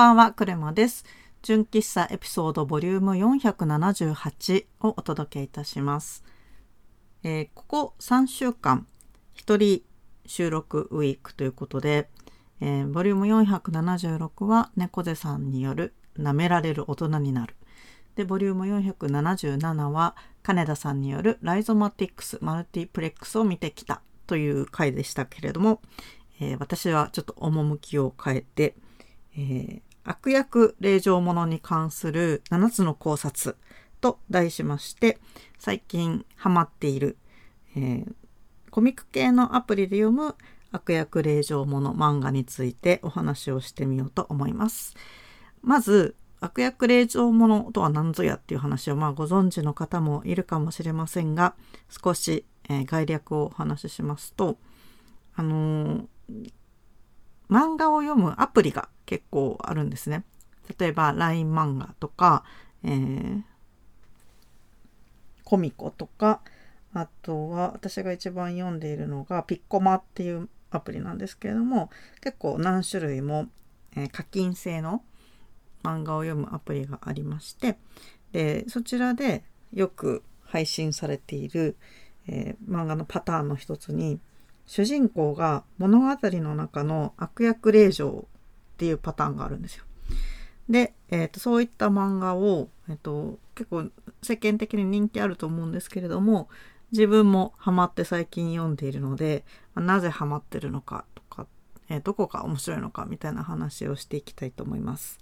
ばんは、クレマです。純喫茶エピソードボリューム478をお届けいたします。えーここ3週間、一人収録ウィークということで、えーボリューム476は猫背さんによる舐められる大人になる。で、ボリューム477は金田さんによるライゾマティックスマルティプレックスを見てきたという回でしたけれども、えー私はちょっと趣を変えて、えー悪役令状者に関する7つの考察と題しまして最近ハマっている、えーコミック系のアプリで読む悪役令状者漫画についてお話をしてみようと思います。まず悪役令状者とは何ぞやっていう話をまあご存知の方もいるかもしれませんが少し、えー概略をお話ししますとあのー漫画を読むアプリが結構あるんですね。例えば LINE 漫画とか、えーコミコとかあとは私が一番読んでいるのがピッコマっていうアプリなんですけれども結構何種類も、え課金制の漫画を読むアプリがありましてでそちらでよく配信されている、えー漫画のパターンの一つに主人公が物語の中の悪役令嬢っていうパターンがあるんですよ。で、えーとそういった漫画を、えーと結構世間的に人気あると思うんですけれども自分もハマって最近読んでいるので、まなぜハマってるのかとか、えーどこが面白いのかみたいな話をしていきたいと思います。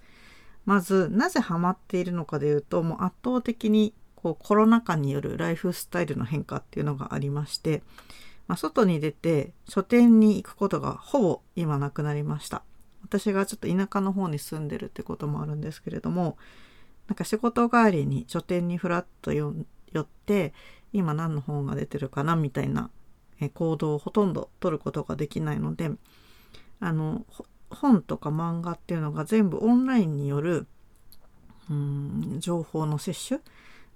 まずなぜハマっているのかでいうともう圧倒的にこうコロナ禍によるライフスタイルの変化っていうのがありまして、まあ、外に出て書店に行くことがほぼ今なくなりました私がちょっと田舎の方に住んでるってこともあるんですけれどもなんか仕事帰りに書店にふらっと寄って今何の本が出てるかなみたいな行動をほとんど取ることができないのであの本とか漫画っていうのが全部オンラインによるうん情報の摂取？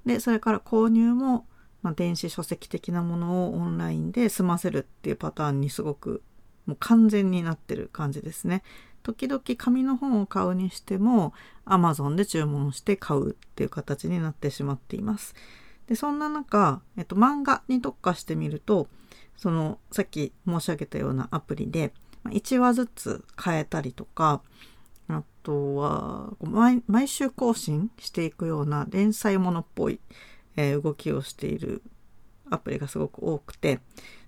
でそれから購入も、まあ、電子書籍的なものをオンラインで済ませるっていうパターンにすごくもう完全になってる感じですね。時々紙の本を買うにしても Amazon で注文して買うっていう形になってしまっています。でそんな中、えっと、漫画に特化してみるとそのさっき申し上げたようなアプリで1話ずつ変えたりとかあとは毎週更新していくような連載ものっぽい、え動きをしているアプリがすごく多くて、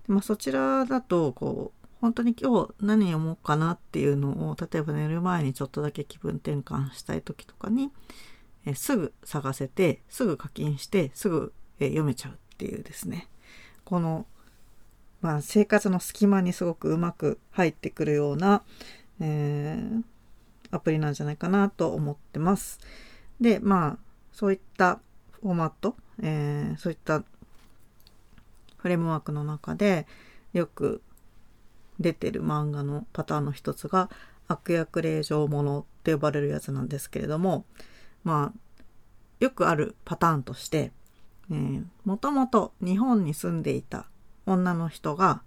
まあ、そちらだとこ本当に今日何読もうかなっていうのを例えば寝る前にちょっとだけ気分転換したい時とかに、えすぐ探せてすぐ課金してすぐ、え読めちゃうっていうですねこの、まあ、生活の隙間にすごくうまく入ってくるような、えーアプリなんじゃないかなと思ってます。でまあそういったフォーマット、えーそういったフレームワークの中でよく出てる漫画のパターンの一つが悪役令状ものって呼ばれるやつなんですけれどもまあよくあるパターンとしてもともと日本に住んでいた女の人が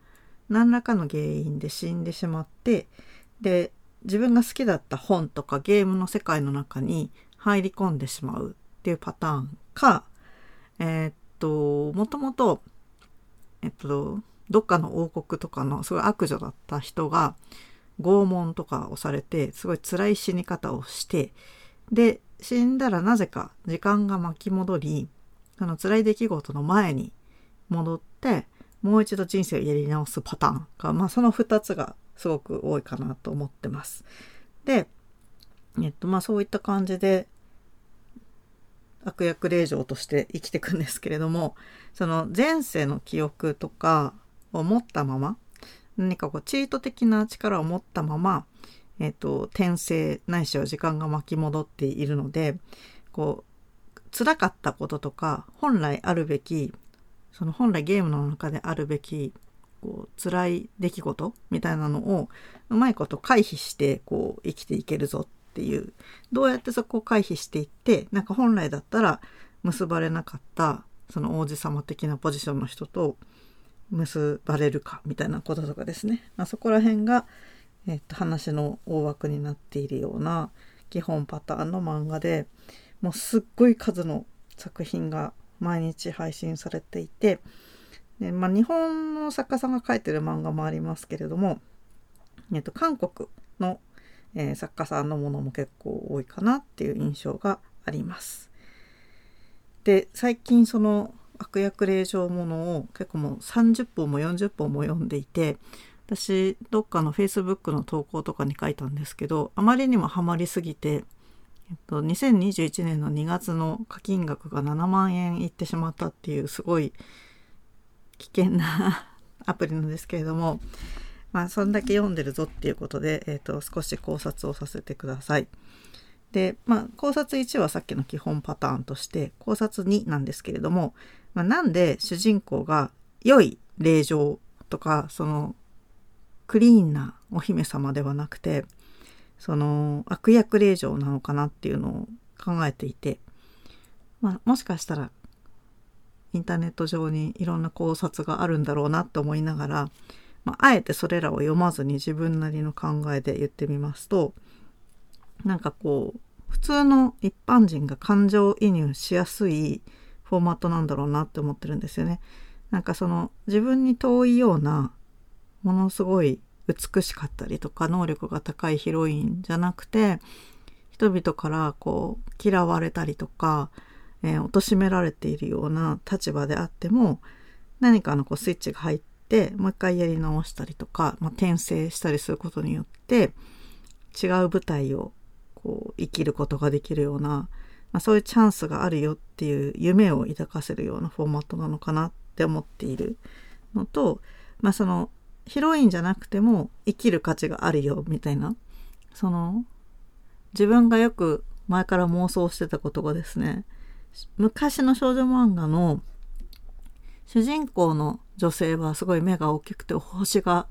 何らかの原因で死んでしまってで自分が好きだった本とかゲームの世界の中に入り込んでしまうっていうパターンかえーっともともとえっとどっかの王国とかのすごい悪女だった人が拷問とかをされてすごい辛い死に方をしてで死んだらなぜか時間が巻き戻りその辛い出来事の前に戻ってもう一度人生をやり直すパターンが、まあ、その2つがすごく多いかなと思ってます。で、えっとまあ、そういった感じで悪役令嬢として生きていくんですけれどもその前世の記憶とかを持ったまま何かこうチート的な力を持ったまま、えっと転生ないしは時間が巻き戻っているのでこう辛かったこととか本来あるべきその本来ゲームの中であるべきこう辛い出来事みたいなのをうまいこと回避してこう生きていけるぞっていうどうやってそこを回避していってなんか本来だったら結ばれなかったその王子様的なポジションの人と結ばれるかみたいなこととかですね、まあ、そこら辺が、えっと話の大枠になっているような基本パターンの漫画でもうすっごい数の作品が毎日配信されていてで、まあ、日本の作家さんが書いてる漫画もありますけれども、えっと、韓国の、えー、作家さんのものも結構多いかなっていう印象があります。で最近その悪役令状ものを結構もう30本も40本も読んでいて私どっかの Facebook の投稿とかに書いたんですけどあまりにもハマりすぎてえっと、2021年の2月の課金額が7万円いってしまったっていうすごい危険な アプリなんですけれども、まあ、そんだけ読んでるぞっていうことで、えっと、少し考察をさせてください。で、まあ、考察1はさっきの基本パターンとして、考察2なんですけれども、まあ、なんで主人公が良い令状とか、その、クリーンなお姫様ではなくて、その悪役令状なのかなっていうのを考えていて、まあ、もしかしたらインターネット上にいろんな考察があるんだろうなと思いながら、まあ、あえてそれらを読まずに自分なりの考えで言ってみますとなんかこう普通の一般人が感情移入しやすいフォーマットなんだろうなって思ってるんですよね。なんかその自分に遠いようなものすごい美しかったりとか能力が高いヒロインじゃなくて人々からこう嫌われたりとか、えー、貶められているような立場であっても何かのこうスイッチが入ってもう一回やり直したりとか、まあ、転生したりすることによって違う舞台をこう生きることができるような、まあ、そういうチャンスがあるよっていう夢を抱かせるようなフォーマットなのかなって思っているのと、まあ、そのヒロインじゃなくても生きる価値があるよみたいなその自分がよく前から妄想してたことがですね昔の少女漫画の主人公の女性はすごい目が大きくて星が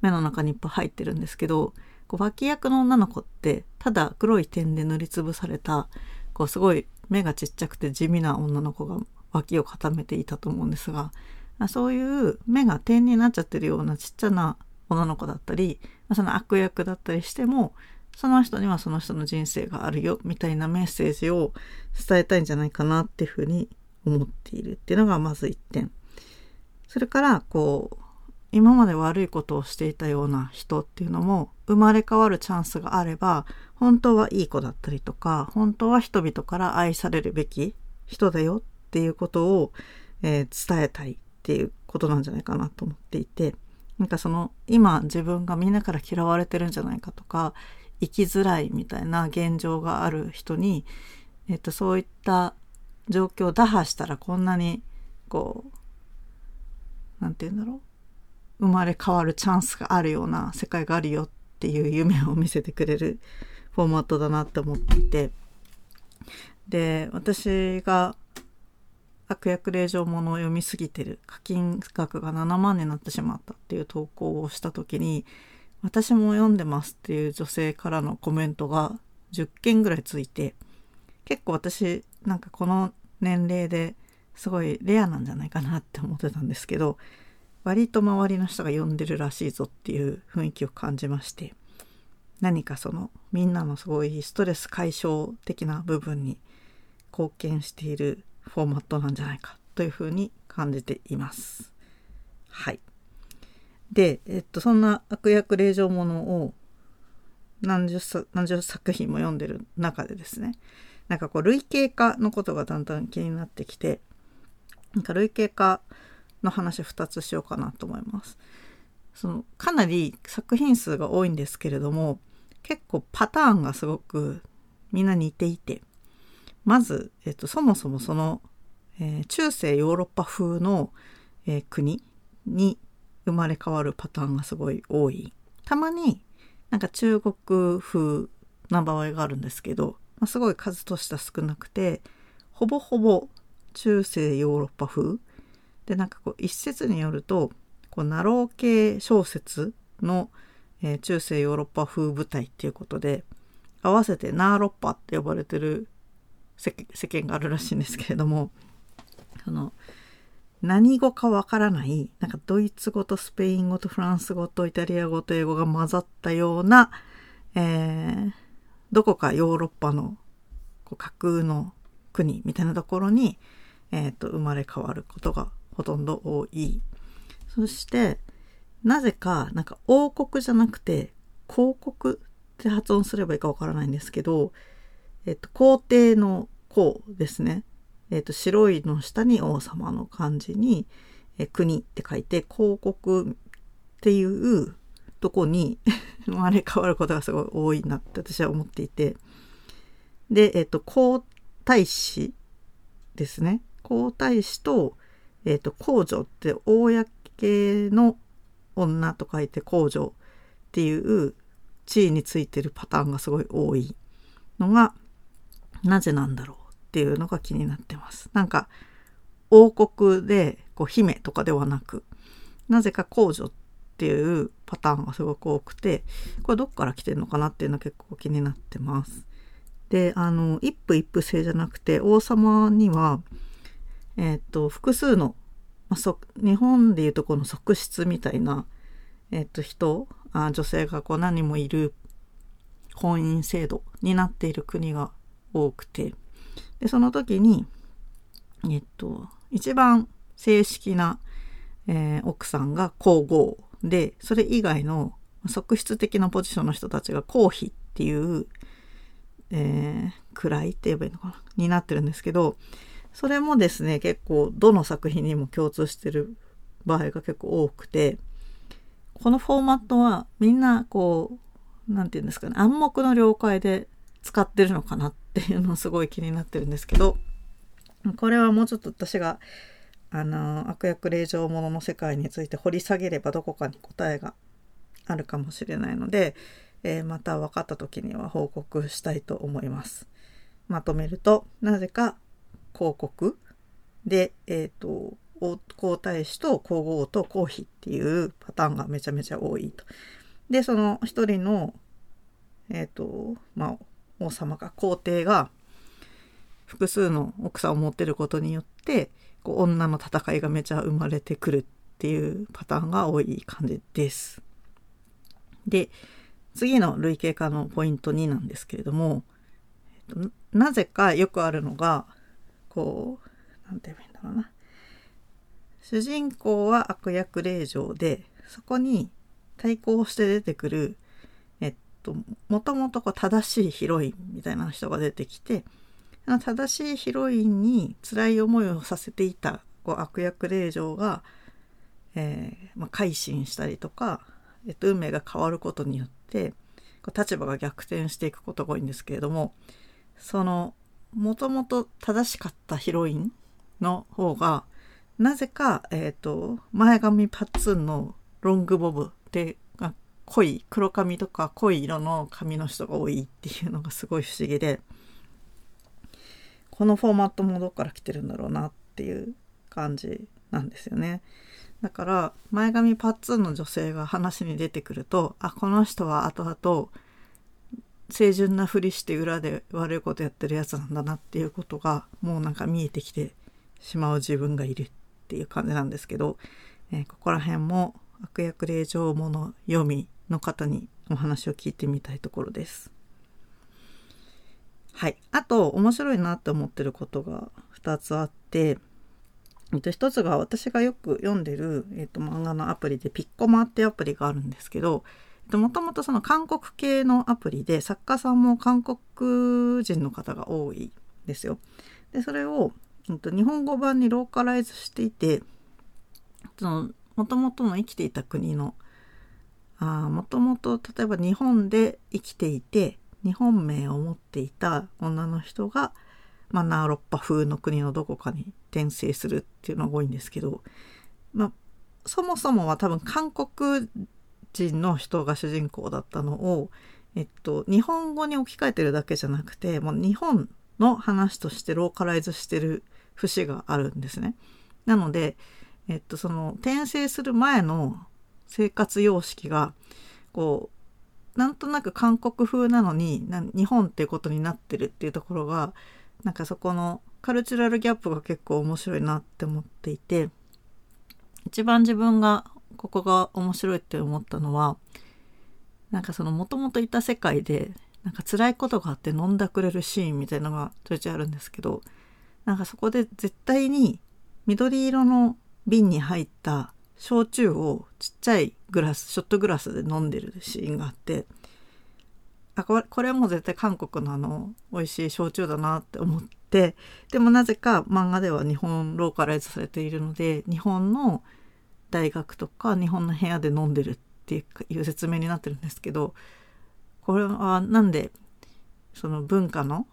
目の中にいっぱい入ってるんですけどこう脇役の女の子ってただ黒い点で塗りつぶされたこうすごい目がちっちゃくて地味な女の子が脇を固めていたと思うんですがそういう目が点になっちゃってるようなちっちゃな女の子だったり、その悪役だったりしても、その人にはその人の人生があるよみたいなメッセージを伝えたいんじゃないかなっていうふうに思っているっていうのがまず1点。それからこう今まで悪いことをしていたような人っていうのも生まれ変わるチャンスがあれば本当はいい子だったりとか本当は人々から愛されるべき人だよっていうことを、えー、伝えたいっていうことなんじゃないかなと思っていてなんかその今自分がみんなから嫌われてるんじゃないかとか生きづらいみたいな現状がある人に、えっと、そういった状況を打破したらこんなにこう何て言うんだろう。生まれ変わるチャンスがあるような世界があるよっていう夢を見せてくれるフォーマットだなって思っていて。で私が悪役令状ものを読みすぎてる課金額が7万になってしまったっていう投稿をした時に私も読んでますっていう女性からのコメントが10件ぐらいついて結構私なんかこの年齢ですごいレアなんじゃないかなって思ってたんですけど割と周りの人が読んでるらしいぞっていう雰囲気を感じまして何かそのみんなのすごいストレス解消的な部分に貢献しているフォーマットなんじゃないかというふうに感じています。はい。で、えっと、そんな悪役令状ものを何十何十作品も読んでる中でですね、なんかこう類型化のことがだんだん気になってきて、なんか類型化の話2つしようかなと思います。そのかなり作品数が多いんですけれども結構パターンがすごくみんな似ていてまず、えっと、そもそもその、えー、中世ヨーロッパ風の、えー、国に生まれ変わるパターンがすごい多い。たまになんか中国風な場合があるんですけど、まあ、すごい数としては少なくてほぼほぼ中世ヨーロッパ風でなんかこう一説によるとこうナロー系小説の、えー、中世ヨーロッパ風舞台っていうことで合わせてナーロッパって呼ばれてる世間があるらしいんですけれどもその何語かわからないなんかドイツ語とスペイン語とフランス語とイタリア語と英語が混ざったような、えー、どこかヨーロッパのこう架空の国みたいなところに、えーと、生まれ変わることがほとんど多い。そしてなぜかなんか王国じゃなくて広告って発音すればいいかわからないんですけど、えっ、と、皇帝の皇ですね。えっ、と、白いの下に王様の漢字に、え、国って書いて広告っていうとこに 生まれ変わることがすごい多いなって私は思っていてで、えっ、と皇太子ですね皇太子と,、えっと皇女って公の女と書いて皇女っていう地位についてるパターンがすごい多いのがなぜなんだろうっていうのが気になってます。なんか王国でこう姫とかではなくなぜか皇女っていうパターンがすごく多くてこれどっから来てるのかなっていうのは結構気になってます。であの一夫一夫制じゃなくて王様には、えっ、と複数の、まあ、日本でいうとこの側室みたいな、えっ、と人あ女性がこう何人もいる婚姻制度になっている国が多くてでその時にえっと一番正式な、えー、奥さんが皇后でそれ以外の側室的なポジションの人たちが皇妃っていう、えー、位って言えばいいのかなになってるんですけどそれもですね結構どの作品にも共通してる場合が結構多くてこのフォーマットはみんなこう何て言うんですかね暗黙の了解で使ってるのかなっていうのすごい気になってるんですけどこれはもうちょっと私があの悪役令状ものの世界について掘り下げればどこかに答えがあるかもしれないので、えー、また分かった時には報告したいと思います。まとめるとなぜか広告で、えっ、ー、と皇太子と皇后と皇妃っていうパターンがめちゃめちゃ多いと。でその一人のえっ、ー、とまあ王様が皇帝が複数の奥さんを持ってることによってこう女の戦いがめちゃ生まれてくるっていうパターンが多い感じです。で次の類型化のポイント2なんですけれども、えっと、なぜかよくあるのがこう何て言えばいいんだろうな。主人公は悪役令嬢でそこに対抗して出てくるえっともともと正しいヒロインみたいな人が出てきて正しいヒロインに辛い思いをさせていたこう悪役令嬢が、えーまあ、改心したりとか、えっと、運命が変わることによってこう立場が逆転していくことが多いんですけれどもそのもともと正しかったヒロインの方がなぜか、えっ、ー、と前髪パッツンのロングボブで濃い黒髪とか濃い色の髪の人が多いっていうのがすごい不思議で。このフォーマットもどっから来てるんだろうなっていう感じなんですよね。だから前髪パッツンの女性が話に出てくるとあこの人は後々清純なふりして裏で悪いことやってるやつなんだなっていうことがもうなんか見えてきてしまう自分がいるっていう感じなんですけど、えー、ここら辺も悪役令状もの読みの方にお話を聞いてみたいところです。はい。あと、面白いなって思ってることが2つあって、1つが私がよく読んでる、えーと、漫画のアプリでピッコマっていうアプリがあるんですけど、もともとその韓国系のアプリで作家さんも韓国人の方が多いですよ。で、それを、日本語版にローカライズしていて、もともとの生きていた国の、もともと例えば日本で生きていて、日本名を持っていた女の人が、まあ、ナーロッパ風の国のどこかに転生するっていうのが多いんですけど、まあ、そもそもは多分韓国人の人が主人公だったのを、えっと、日本語に置き換えてるだけじゃなくてもう日本の話としてローカライズしてる節があるんですね。なので、えっと、その転生する前の生活様式がこうなんとなく韓国風なのに日本っていうことになってるっていうところがなんかそこのカルチュラルギャップが結構面白いなって思っていて一番自分がここが面白いって思ったのはなんかそのもともといた世界でなんか辛いことがあって飲んだくれるシーンみたいのがちょいちょいあるんですけどなんかそこで絶対に緑色の瓶に入った焼酎をちっちゃいグラスショットグラスで飲んでるシーンがあってあこれこれはもう絶対韓国のあの美味しい焼酎だなって思ってでもなぜか漫画では日本ローカライズされているので日本の大学とか日本の部屋で飲んでるっていう説明になってるんですけどこれはなんでその文化の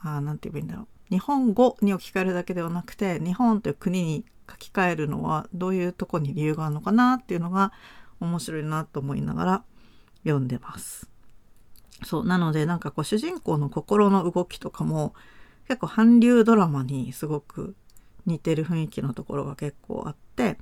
あなんて言えばいいんだろう日本語に置き換えるだけではなくて日本という国に書き換えるのはどういうとこに理由があるのかなっていうのが面白いなと思いながら読んでます。そうなのでなんかこう主人公の心の動きとかも結構韓流ドラマにすごく似てる雰囲気のところが結構あって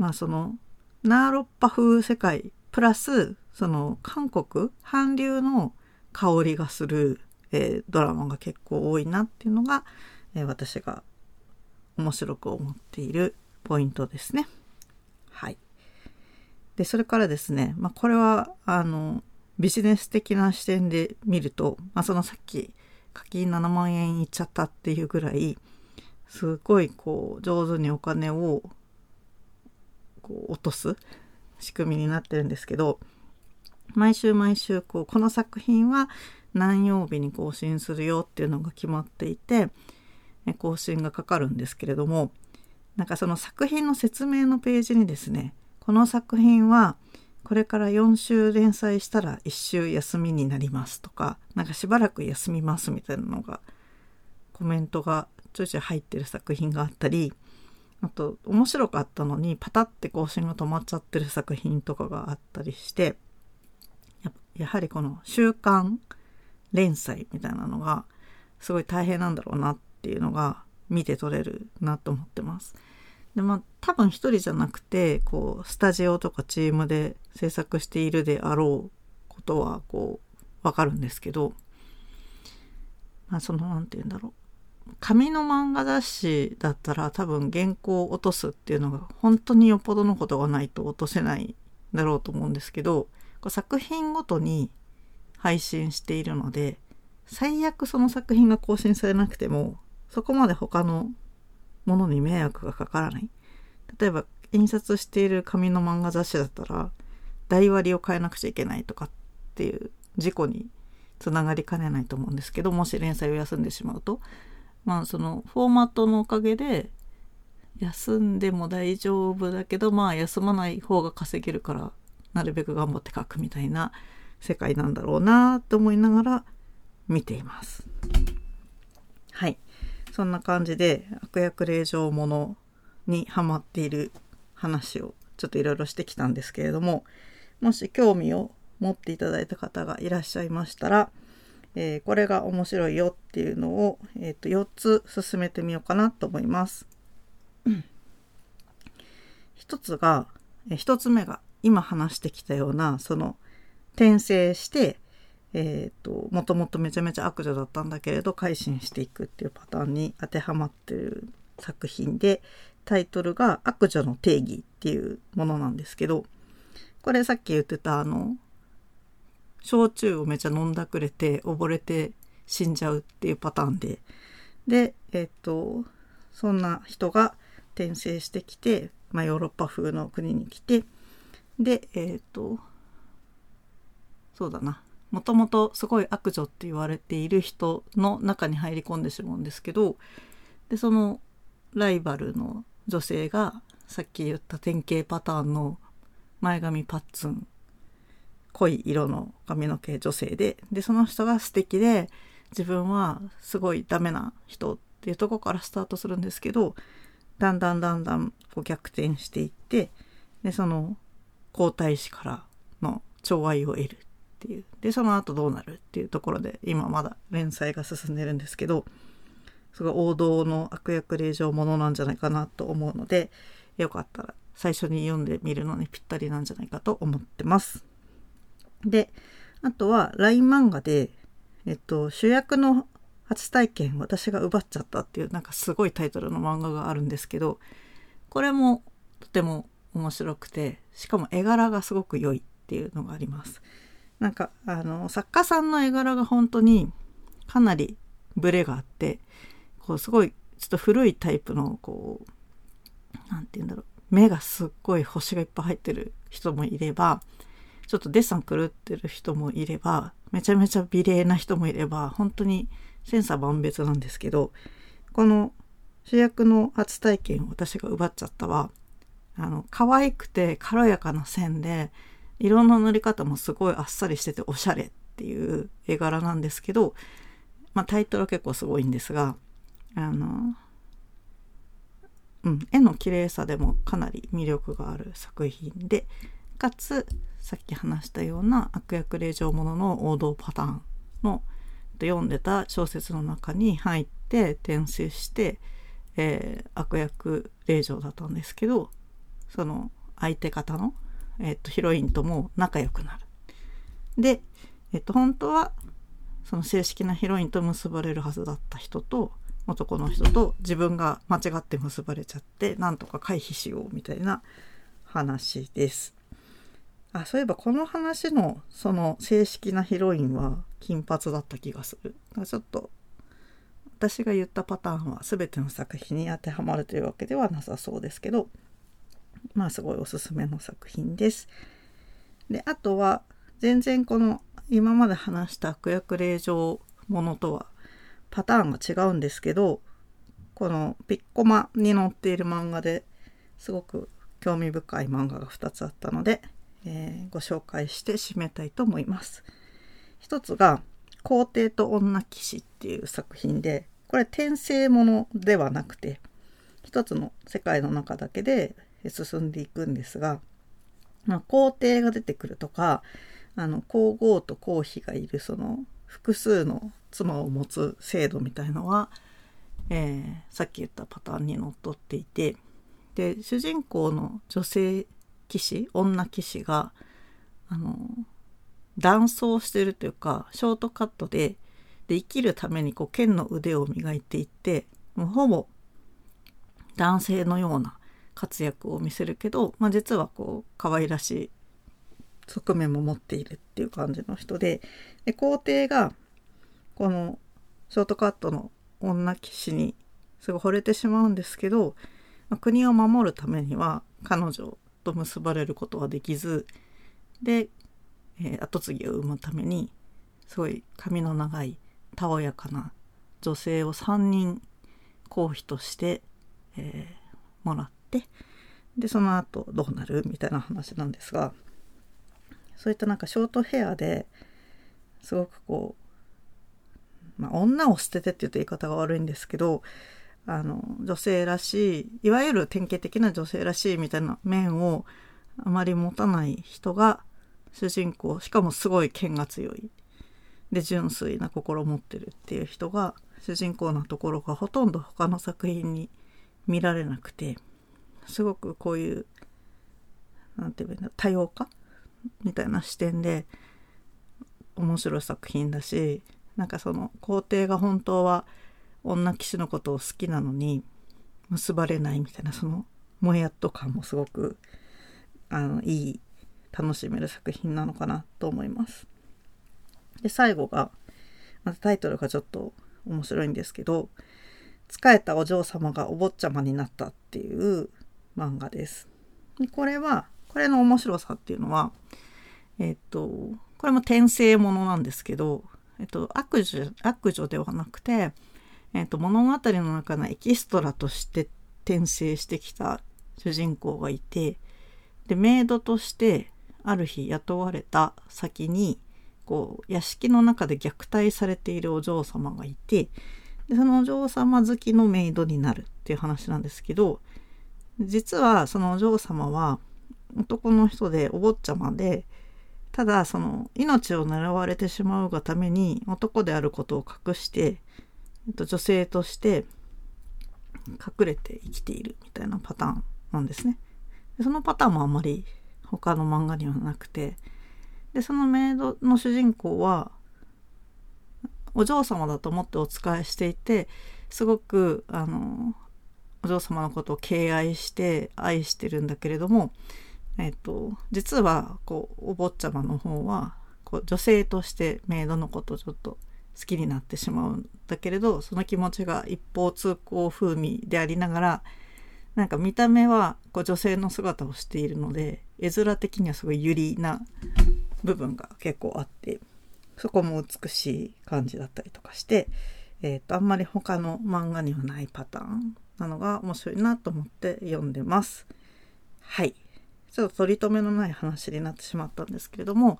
まあそのナーロッパ風世界プラスその韓国韓流の香りがする、えー、ドラマが結構多いなっていうのが、えー、私が面白く思っているポイントですね。はい。でそれからですね、まあ、これはあのビジネス的な視点で見ると、まあ、そのさっき課金7万円いっちゃったっていうぐらいすごいこう上手にお金をこう落とす仕組みになってるんですけど毎週毎週こうこの作品は何曜日に更新するよっていうのが決まっていて更新がかかるんですけれどもなんかその作品の説明のページにですねこの作品はこれから4週連載したら1週休みになりますとかなんかしばらく休みますみたいなのがコメントがちょいちょい入ってる作品があったりあと面白かったのにパタって更新が止まっちゃってる作品とかがあったりしてやはりこの週刊連載みたいなのがすごい大変なんだろうなっていうのが見て取れるなと思ってます。でまあ多分一人じゃなくてこうスタジオとかチームで制作しているであろうことはこうわかるんですけど、まあ、その何て言うんだろう紙の漫画雑誌だったら多分原稿を落とすっていうのが本当によっぽどのことがないと落とせないだろうと思うんですけど作品ごとに配信しているので最悪その作品が更新されなくてもそこまで他のものに迷惑がかからない。例えば印刷している紙の漫画雑誌だったら台割りを変えなくちゃいけないとかっていう事故につながりかねないと思うんですけどもし連載を休んでしまうとまあそのフォーマットのおかげで休んでも大丈夫だけどまあ休まない方が稼げるからなるべく頑張って書くみたいな世界なんだろうなと思いながら見ています。はいそんな感じで悪役令状ものにハマっている話をちょっといろいろしてきたんですけれどももし興味を持っていただいた方がいらっしゃいましたら、えー、これが面白いよっていうのを、えー、と4つ進めてみようかなと思います。一つが、え1つ目が今話してきたようなその転生してえーと、もともとめちゃめちゃ悪女だったんだけれど改心していくっていうパターンに当てはまってる作品でタイトルが「悪女の定義」っていうものなんですけどこれさっき言ってたあの焼酎をめちゃ飲んだくれて溺れて死んじゃうっていうパターンで。でえっ、とそんな人が転生してきて、まあ、ヨーロッパ風の国に来て。でえっ、とそうだな。もともとすごい悪女って言われている人の中に入り込んでしまうんですけどでそのライバルの女性がさっき言った典型パターンの前髪パッツン濃い色の髪の毛女性ででその人が素敵で自分はすごいダメな人っていうとこからスタートするんですけどだんだんだんだんこう逆転していってでその皇太子からの寵愛を得るっていうでその後どうなるっていうところで今まだ連載が進んでるんですけどすごい王道の悪役令状ものなんじゃないかなと思うのでよかったら最初に読んでみるのにぴったりなんじゃないかと思ってます。であとは LINE 漫画で、えっと、主役の初体験私が奪っちゃったっていうなんかすごいタイトルの漫画があるんですけどこれもとても面白くてしかも絵柄がすごく良いっていうのがあります。なんかあの作家さんの絵柄が本当にかなりブレがあってこうすごいちょっと古いタイプのこう何て言うんだろう目がすっごい星がいっぱい入ってる人もいればちょっとデッサン狂ってる人もいればめちゃめちゃ美麗な人もいれば本当に千差万別なんですけどこの主役の初体験を私が奪っちゃったはあの可愛くて軽やかな線で色の塗り方もすごいあっさりしてておしゃれっていう絵柄なんですけど、まあ、タイトルは結構すごいんですがあの、うん、絵の綺麗さでもかなり魅力がある作品でかつさっき話したような悪役令状ものの王道パターンの読んでた小説の中に入って転生して、えー、悪役令状だったんですけどその相手方の、えーと、ヒロインとも仲良くなる。で、えっ、ー、と、本当はその正式なヒロインと結ばれるはずだった人と男の人と自分が間違って結ばれちゃってなんとか回避しようみたいな話です。あそういえばこの話のその正式なヒロインは金髪だった気がする。ちょっと私が言ったパターンは全ての作品に当てはまるというわけではなさそうですけどまあすごいおすすめの作品です。であとは全然この今まで話した悪役令状ものとはパターンが違うんですけどこのピッコマに載っている漫画ですごく興味深い漫画が2つあったので、えー、ご紹介して締めたいと思います。一つが「皇帝と女騎士」っていう作品でこれ転生ものではなくて一つの世界の中だけで進んでいくんですが、まあ、皇帝が出てくるとかあの皇后と皇妃がいるその複数の妻を持つ制度みたいのは、えー、さっき言ったパターンにのっとっていてで主人公の女性騎士女騎士があの男装してるというかショートカットでで生きるためにこう剣の腕を磨いていってもうほぼ男性のような活躍を見せるけど、まあ、実はこう可愛らしい側面も持っているっていう感じの人でで皇帝がこのショートカットの女騎士にすごい惚れてしまうんですけど、ま、国を守るためには彼女と結ばれることはできずで、えー、後継ぎを産むためにすごい髪の長いたおやかな女性を3人皇妃として、えー、もらってでその後どうなるみたいな話なんですがそういったなんかショートヘアですごくこう、まあ、女を捨ててって言うと言い方が悪いんですけどあの女性らしいいわゆる典型的な女性らしいみたいな面をあまり持たない人が主人公しかもすごい剣が強い。で純粋な心を持ってるっていう人が主人公のところがほとんど他の作品に見られなくて。すごくこういう何て言うんだ多様化みたいな視点で面白い作品だしなんかその皇帝が本当は女騎士のことを好きなのに結ばれないみたいなそのもやっと感もすごくあのいい楽しめる作品なのかなと思います。で最後がまたタイトルがちょっと面白いんですけど「仕えたお嬢様がお坊ちゃまになった」っていう漫画です。でこれはこれの面白さっていうのはえっとこれも転生ものなんですけど、えっと、悪女悪女ではなくて、えっと、物語の中のエキストラとして転生してきた主人公がいてでメイドとしてある日雇われた先にこう屋敷の中で虐待されているお嬢様がいてでそのお嬢様好きのメイドになるっていう話なんですけど実はそのお嬢様は男の人でお坊ちゃまでただその命を狙われてしまうがために男であることを隠して、女性として隠れて生きているみたいなパターンなんですね。でそのパターンもあんまり他の漫画にはなくてでそのメイドの主人公はお嬢様だと思ってお仕えしていてすごくあのお嬢様のことを敬愛して愛してるんだけれどもえっと、実はこうお坊ちゃまの方はこう女性としてメイドのことをちょっと好きになってしまうんだけれどその気持ちが一方通行風味でありながらなんか見た目はこう女性の姿をしているので絵面的にはすごいユリな部分が結構あってそこも美しい感じだったりとかして、えーと、あんまり他の漫画にはないパターンなのが面白いなと思って読んでます。はい。ちょっと取り留めのない話になってしまったんですけれども、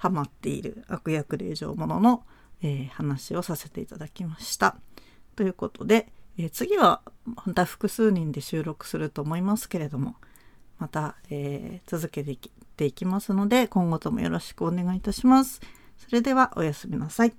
ハマっている悪役令状ものの、えー、話をさせていただきました。ということで、えー、次はまた複数人で収録すると思いますけれども、また、えー、続けてていきますので今後ともよろしくお願いいたします。それではおやすみなさい。